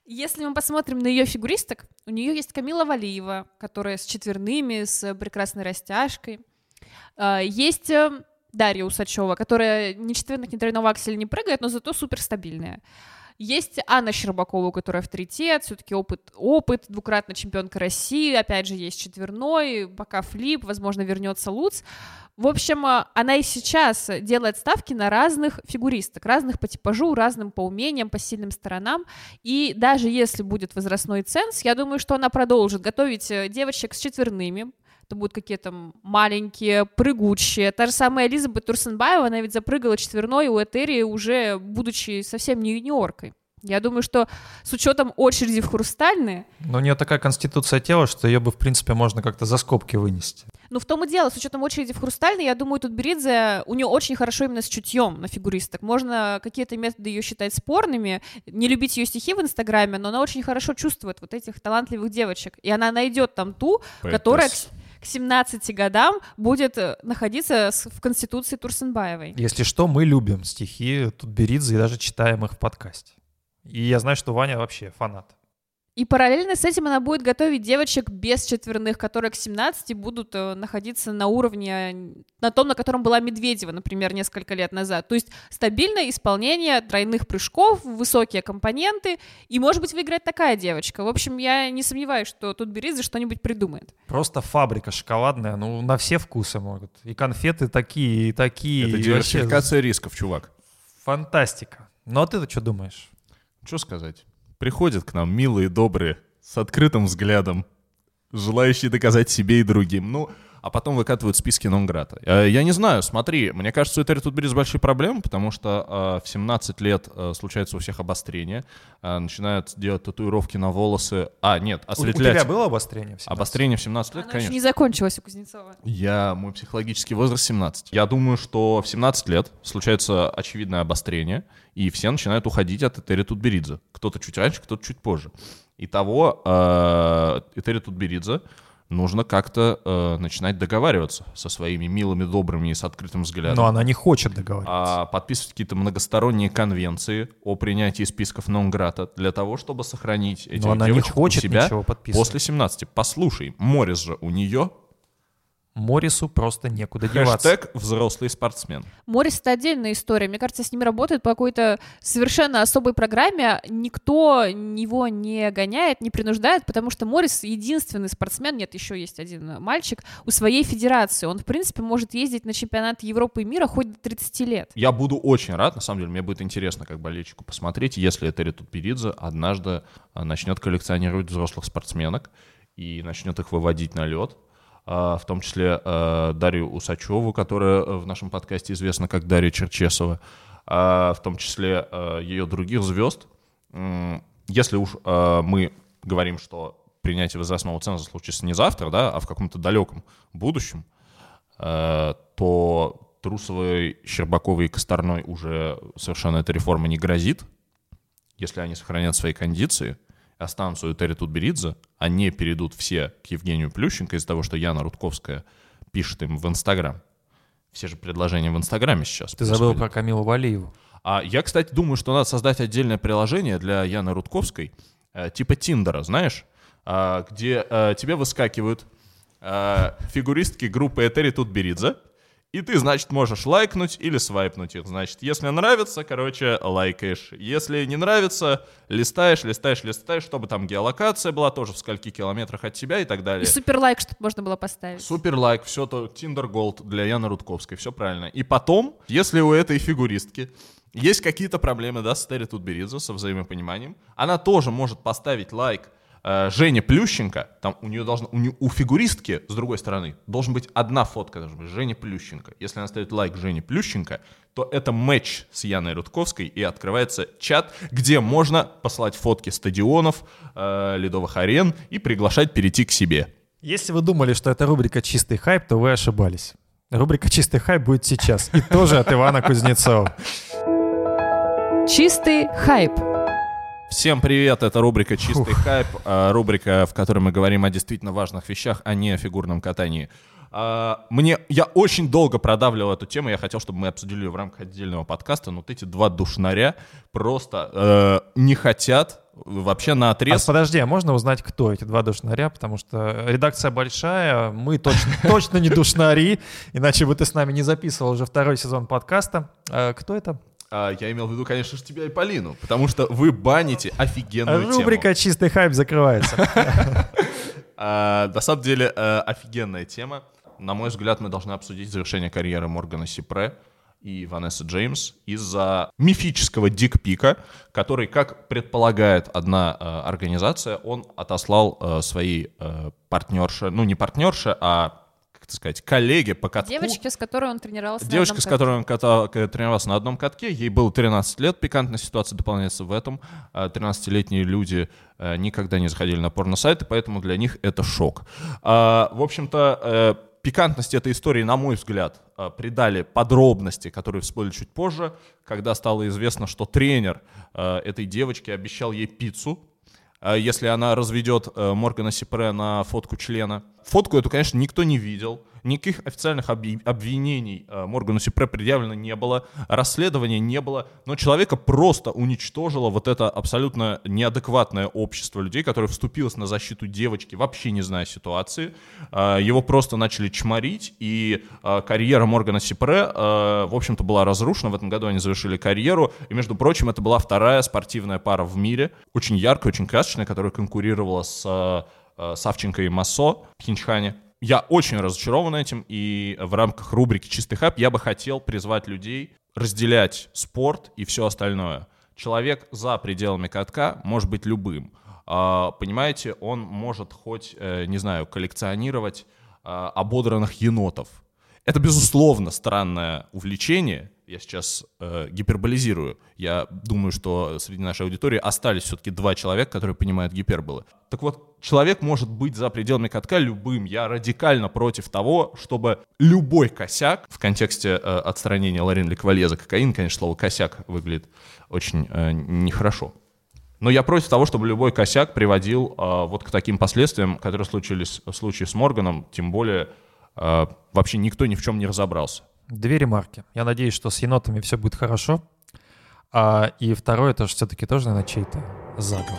Если мы посмотрим на ее фигуристок, у нее есть Камила Валиева, которая с четверными, с прекрасной растяжкой. А, Есть э, Дарья Усачева, которая ни четверных, ни тройного акселя не прыгает, но зато суперстабильная. Есть Анна Щербакова, у которой авторитет, все-таки опыт, опыт, двукратная чемпионка России, опять же, есть четверной, пока флип, возможно, вернется Луц. В общем, а, она и сейчас делает ставки на разных фигуристок, разных по типажу, разным по умениям, по сильным сторонам. И даже если будет возрастной ценз, я думаю, что она продолжит готовить э, девочек с четверными, это будут какие-то маленькие, прыгучие. Та же самая Элизабет Турсенбаева, она ведь запрыгала четверной у Этери уже будучи совсем не юниоркой. Я думаю, что с учетом очереди в хрустальные, Но у нее такая конституция тела, что ее бы, в принципе, можно как-то за скобки вынести. ну в том и дело, с учетом очереди в хрустальные, я думаю, тут Беридзе, у нее очень хорошо именно с чутьем на фигуристок. Можно какие-то методы ее считать спорными, не любить ее стихи в Инстаграме, но она очень хорошо чувствует вот этих талантливых девочек. И она найдет там ту, которая к, Поэтесса. к 17 годам будет э, находиться в Конституции Турсенбаевой. Если что, мы любим стихи Тутберидзе и даже читаем их в подкасте. И я знаю, что Ваня вообще фанат. И параллельно с этим она будет готовить девочек без четверных, которые к 17 будут э, находиться на уровне, э, на том, на котором была Медведева, например, несколько лет назад. То есть стабильное исполнение тройных прыжков, высокие компоненты, и, может быть, выиграет такая девочка. В общем, я не сомневаюсь, что тут Беридзе что-нибудь придумает. Просто фабрика шоколадная, ну, на все вкусы могут. И конфеты такие, и такие. Это диверсификация рисков, чувак. вообще Фантастика. Ну, а ты-то что думаешь? Что сказать? Приходят к нам милые, добрые, с открытым взглядом, желающие доказать себе и другим. Ну, а потом выкатывают списки Нонграта. Э, Я не знаю, смотри, мне кажется, у Этери тут были большие проблемы, потому что э, в 17 лет э, случается у всех обострение, э, начинают делать татуировки на волосы. А, нет, У, у осветлять. тебя было обострение? в 17? Обострение в 17 лет, Она конечно. не закончилась у Кузнецова. Я, мой психологический возраст 17. Я думаю, что в 17 лет случается очевидное обострение, и все начинают уходить от Этери Тутберидзе. Кто-то чуть раньше, кто-то чуть позже. Итого, э, Этери Тутберидзе нужно как-то э, начинать договариваться со своими милыми, добрыми и с открытым взглядом. Но она не хочет договариваться. а, подписывать какие-то многосторонние конвенции о принятии списков Нонграта для того, чтобы сохранить этих Но она не хочет себя ничего подписывать. после 17. Послушай, Морис же у нее Моррису просто некуда деваться. Хэштег взрослый спортсмен. Моррис — это отдельная история. Мне кажется, с ними работают по какой-то совершенно особой программе. Никто его не гоняет, не принуждает, потому что Моррис единственный спортсмен, нет, еще есть один мальчик, у своей федерации. Он, в принципе, может ездить на чемпионат Европы и мира хоть до 30 лет. Я буду очень рад, на самом деле, мне будет интересно как болельщику посмотреть, если Этери Тутберидзе однажды а, начнет коллекционировать взрослых спортсменок и начнет их выводить на лед, в том числе а, Дарью Усачеву, которая в нашем подкасте известна как Дарья Черчесова, а, в том числе ее других звезд. Если уж мы говорим, что принятие возрастного ценза случится не завтра, да, а в каком-то далеком будущем, то Трусовой, Щербаковой и Косторной уже совершенно эта реформа не грозит, если они сохранят свои кондиции – останутся у Терри Тутберидзе, а не перейдут все к Евгению Плющенко из-за того, что Яна Рудковская пишет им в Инстаграм. Все же предложения в Инстаграме сейчас. Ты забыл про Камилу Валиеву. А я, кстати, думаю, что надо создать отдельное приложение для Яны Рудковской, э, типа Тиндера, знаешь, э, где э, тебе выскакивают э, фигуристки группы Этери Тутберидзе, и ты, значит, можешь лайкнуть или свайпнуть их. Значит, если нравится, короче, лайкаешь. Если не нравится, листаешь, листаешь, листаешь, чтобы там геолокация была тоже в скольки километрах от тебя и так далее. И супер лайк, чтобы можно было поставить. Супер лайк, все то Tinder Gold для Яны Рудковской, все правильно. И потом, если у этой фигуристки есть какие-то проблемы, да, с Терри Тутберидзе, со взаимопониманием, она тоже может поставить лайк Женя Плющенко, там у нее должна, у, нее, у фигуристки, с другой стороны, должен быть одна фотка, должна быть Женя Плющенко. Если она ставит лайк Жене Плющенко, то это матч с Яной Рудковской, и открывается чат, где можно посылать фотки стадионов, э, ледовых арен и приглашать перейти к себе. Если вы думали, что это рубрика «Чистый хайп», то вы ошибались. Рубрика «Чистый хайп» будет сейчас. И тоже от Ивана Кузнецова. Чистый хайп. Всем привет, это рубрика «Чистый Фух. хайп», а, рубрика, в которой мы говорим о действительно важных вещах, а не о фигурном катании. А, мне, я очень долго продавливал эту тему, я хотел, чтобы мы обсудили ее в рамках отдельного подкаста, но вот эти два душнаря просто э, не хотят вообще на отрез. А подожди, а можно узнать, кто эти два душнаря? Потому что редакция большая, мы точно, *laughs* точно не душнари, иначе бы ты с нами не записывал уже второй сезон подкаста. А кто это? А, я имел в виду, конечно же, тебя и Полину, потому что вы баните офигенную Рубрика тему. Рубрика «Чистый хайп» закрывается. *laughs* А, на самом деле, э, офигенная тема. На мой взгляд, мы должны обсудить завершение карьеры Моргана Сипре и Ванессы Джеймс из-за мифического дикпика, который, как предполагает одна э, организация, он отослал э, своей партнерше, ну не партнерше, а как сказать, коллеге по катку. Девочке, с которой он тренировался Девочка, с которой он катал, тренировался на одном катке, ей было 13 лет, пикантная ситуация дополняется в этом. 13-летние а, люди а, никогда не заходили на порно-сайты, поэтому для них это шок. А, в общем-то, э, пикантность этой истории, на мой взгляд, придали подробности, которые всплыли чуть позже, когда стало известно, что тренер этой девочки обещал ей пиццу, если она разведет э, Моргана Сипре на фотку члена. Фотку эту, конечно, никто не видел. Никаких официальных обвинений э, Моргану Сипре предъявлено не было, расследования не было, но человека просто уничтожило вот это абсолютно неадекватное общество людей, которое вступилось на защиту девочки, вообще не зная ситуации. Э, его просто начали чморить, и э, карьера Моргана Сипре, в общем-то, была разрушена. В этом году они завершили карьеру, и, между прочим, это была вторая спортивная пара в мире, очень яркая, очень красочная, которая конкурировала с Савченко и Массо в Хинчхане я очень разочарован этим, и в рамках рубрики «Чистый хаб» я бы хотел призвать людей разделять спорт и все остальное. Человек за пределами катка может быть любым. А, понимаете, он может хоть, э, не знаю, коллекционировать а, ободранных енотов. Это, безусловно, странное увлечение, я сейчас э, гиперболизирую. Я думаю, что среди нашей аудитории остались все-таки два человека, которые понимают гиперболы. Так вот, человек может быть за пределами катка любым. Я радикально против того, чтобы любой косяк в контексте э, отстранения Ларин Ликвале за кокаин, конечно, слово «косяк» выглядит очень э, нехорошо. Но я против того, чтобы любой косяк приводил э, вот к таким последствиям, которые случились в случае с Морганом, тем более э, вообще никто ни в чем не разобрался. Две ремарки. Я надеюсь, что с енотами все будет хорошо. А, и второе, это же все-таки тоже, наверное, чей-то заговор.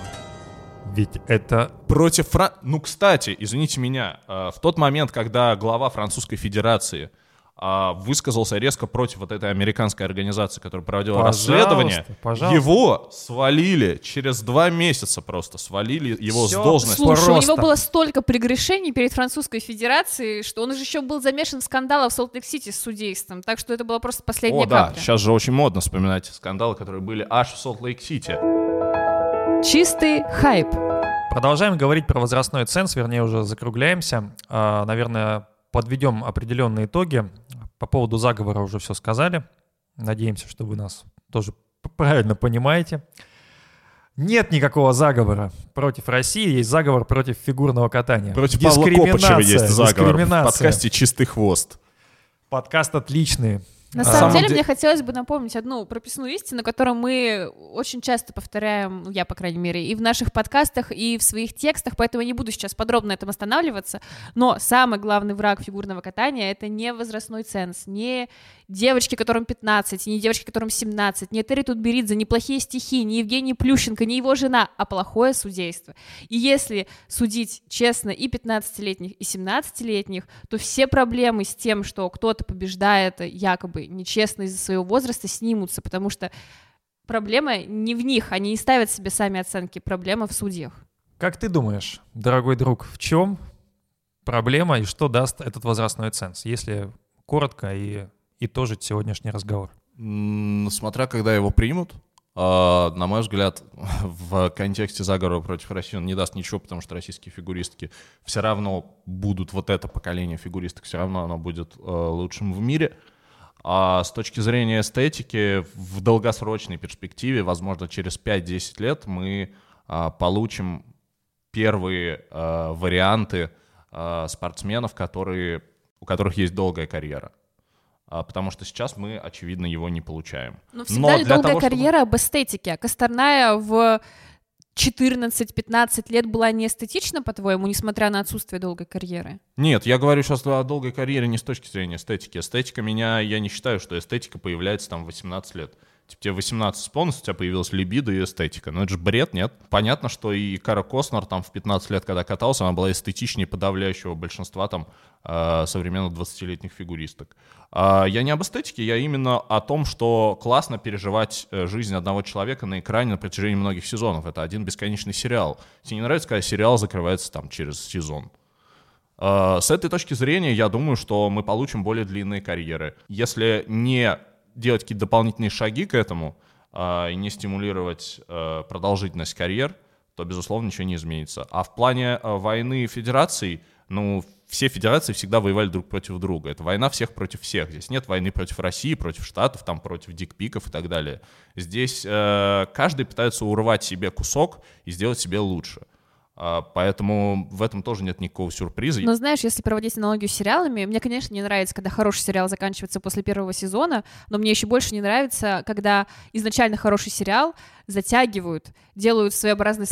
Ведь это... Против Фран... Ну, кстати, извините меня, э, в тот момент, когда глава Французской Федерации высказался резко против вот этой американской организации, которая проводила Пожалуйста, расследование, пожалуйста. его свалили через два месяца просто, свалили его Всё, с должности. Слушай, у Просто. него было столько прегрешений перед Французской Федерацией, что он же еще был замешан в скандалах в Солт-Лейк-Сити с судейством, так что это была просто последняя О, да, капля. сейчас же очень модно вспоминать скандалы, которые были аж в Солт-Лейк-Сити. Чистый хайп. Продолжаем говорить про возрастной ценз, вернее, уже закругляемся. А, Наверное, подведем определенные итоги. По поводу заговора уже все сказали. Надеемся, что вы нас тоже правильно понимаете. Нет никакого заговора против России, есть заговор против фигурного катания. Против Павла Копычева есть заговор в подкасте «Чистый хвост». Подкаст отличный. На А, самом деле, де- мне хотелось бы напомнить одну прописную истину, которую мы очень часто повторяем, ну, я, по крайней мере, и в наших подкастах, и в своих текстах, поэтому я не буду сейчас подробно на этом останавливаться. Но самый главный враг фигурного катания — это не возрастной ценз, не девочки, которым 15, не девочки, которым 17, не Терри Тутберидзе, не плохие стихи, не Евгений Плющенко, не его жена, а плохое судейство. И если судить честно и 15-летних, и 17-летних, то все проблемы с тем, что кто-то побеждает якобы нечестно из-за своего возраста, снимутся, потому что проблема не в них, они не ставят себе сами оценки, проблема в судьях. Как ты думаешь, дорогой друг, в чем проблема и что даст этот возрастной ценз, если коротко и итожить сегодняшний разговор? Смотря когда его примут, а, на мой взгляд, *laughs* в контексте заговора против России он не даст ничего, потому что российские фигуристки все равно будут, вот это поколение фигуристок, все равно оно будет э, лучшим в мире. А с точки зрения эстетики, в долгосрочной перспективе, возможно, через 5-10 лет мы а, получим первые а, варианты а, спортсменов, которые, у которых есть долгая карьера. А, Потому что сейчас мы, очевидно, его не получаем. Но всегда ли для долгая того, чтобы- карьера об эстетике? Косторная в 14-15 лет была не эстетична, по-твоему, несмотря на отсутствие долгой карьеры? Нет, я говорю сейчас о долгой карьере не с точки зрения эстетики. Эстетика меня, я не считаю, что эстетика появляется там в 18 лет. Типа тебе 18 исполнилось, у тебя появилась либидо и эстетика. Ну это же бред, нет? Понятно, что и Кара Костнер там в 15 лет, когда катался, она была эстетичнее подавляющего большинства там э, современных 20-летних фигуристок. А я не об эстетике, я именно о том, что классно переживать э, жизнь одного человека на экране на протяжении многих сезонов. Это один бесконечный сериал. Тебе не нравится, когда сериал закрывается там через сезон? Э, С этой точки зрения, я думаю, что мы получим более длинные карьеры. Если не делать какие-то дополнительные шаги к этому э, и не стимулировать э, продолжительность карьер, то, безусловно, ничего не изменится. А в плане э, войны федераций, ну, все федерации всегда воевали друг против друга. Это война всех против всех. Здесь нет войны против России, против Штатов, там, против дикпиков и так далее. Здесь э, каждый пытается урвать себе кусок и сделать себе лучше. А, Поэтому в этом тоже нет никакого сюрприза. Но знаешь, если проводить аналогию с сериалами, мне, конечно, не нравится, когда хороший сериал заканчивается после первого сезона, но мне еще больше не нравится, когда изначально хороший сериал затягивают, делают своеобразный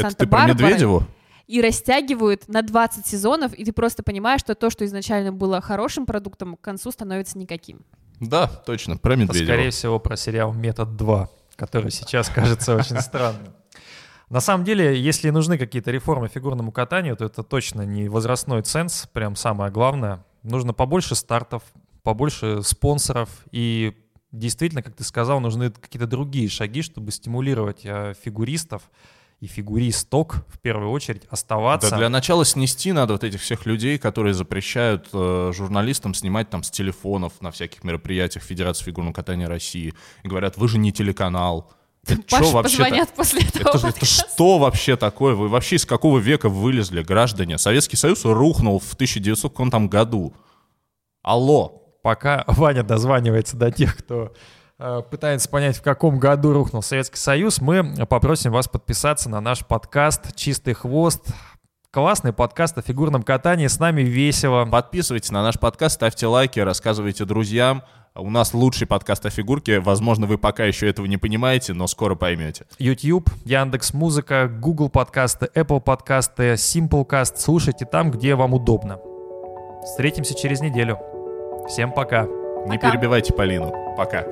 Медведеву? и растягивают на 20 сезонов, и ты просто понимаешь, что то, что изначально было хорошим продуктом, к концу становится никаким. Да, точно, про Это, Медведева. скорее всего, про сериал «Метод 2», который сейчас кажется очень странным. На самом деле, если нужны какие-то реформы фигурному катанию, то это точно не возрастной ценз, прям самое главное. Нужно побольше стартов, побольше спонсоров и действительно, как ты сказал, нужны какие-то другие шаги, чтобы стимулировать э, фигуристов и фигуристок в первую очередь оставаться. Да для начала снести надо вот этих всех людей, которые запрещают э, журналистам снимать там с телефонов на всяких мероприятиях Федерации фигурного катания России. И говорят, вы же не телеканал. Паше вообще позвонят после этого. Это, это что вообще такое? Вы вообще из какого века вылезли, граждане? Советский Союз рухнул в 1900 каком там году. Алло. Пока Ваня дозванивается до тех, кто э, пытается понять, в каком году рухнул Советский Союз, мы попросим вас подписаться на наш подкаст «Чистый хвост». Классный подкаст о фигурном катании, с нами весело. Подписывайтесь на наш подкаст, ставьте лайки, рассказывайте друзьям. У нас лучший подкаст о фигурке. Возможно, вы пока еще этого не понимаете, но скоро поймете. YouTube, Яндекс Музыка, Google подкасты, Apple подкасты, Simplecast. Слушайте там, где вам удобно. Встретимся через неделю. Всем пока. Не Пока. перебивайте Полину. Пока.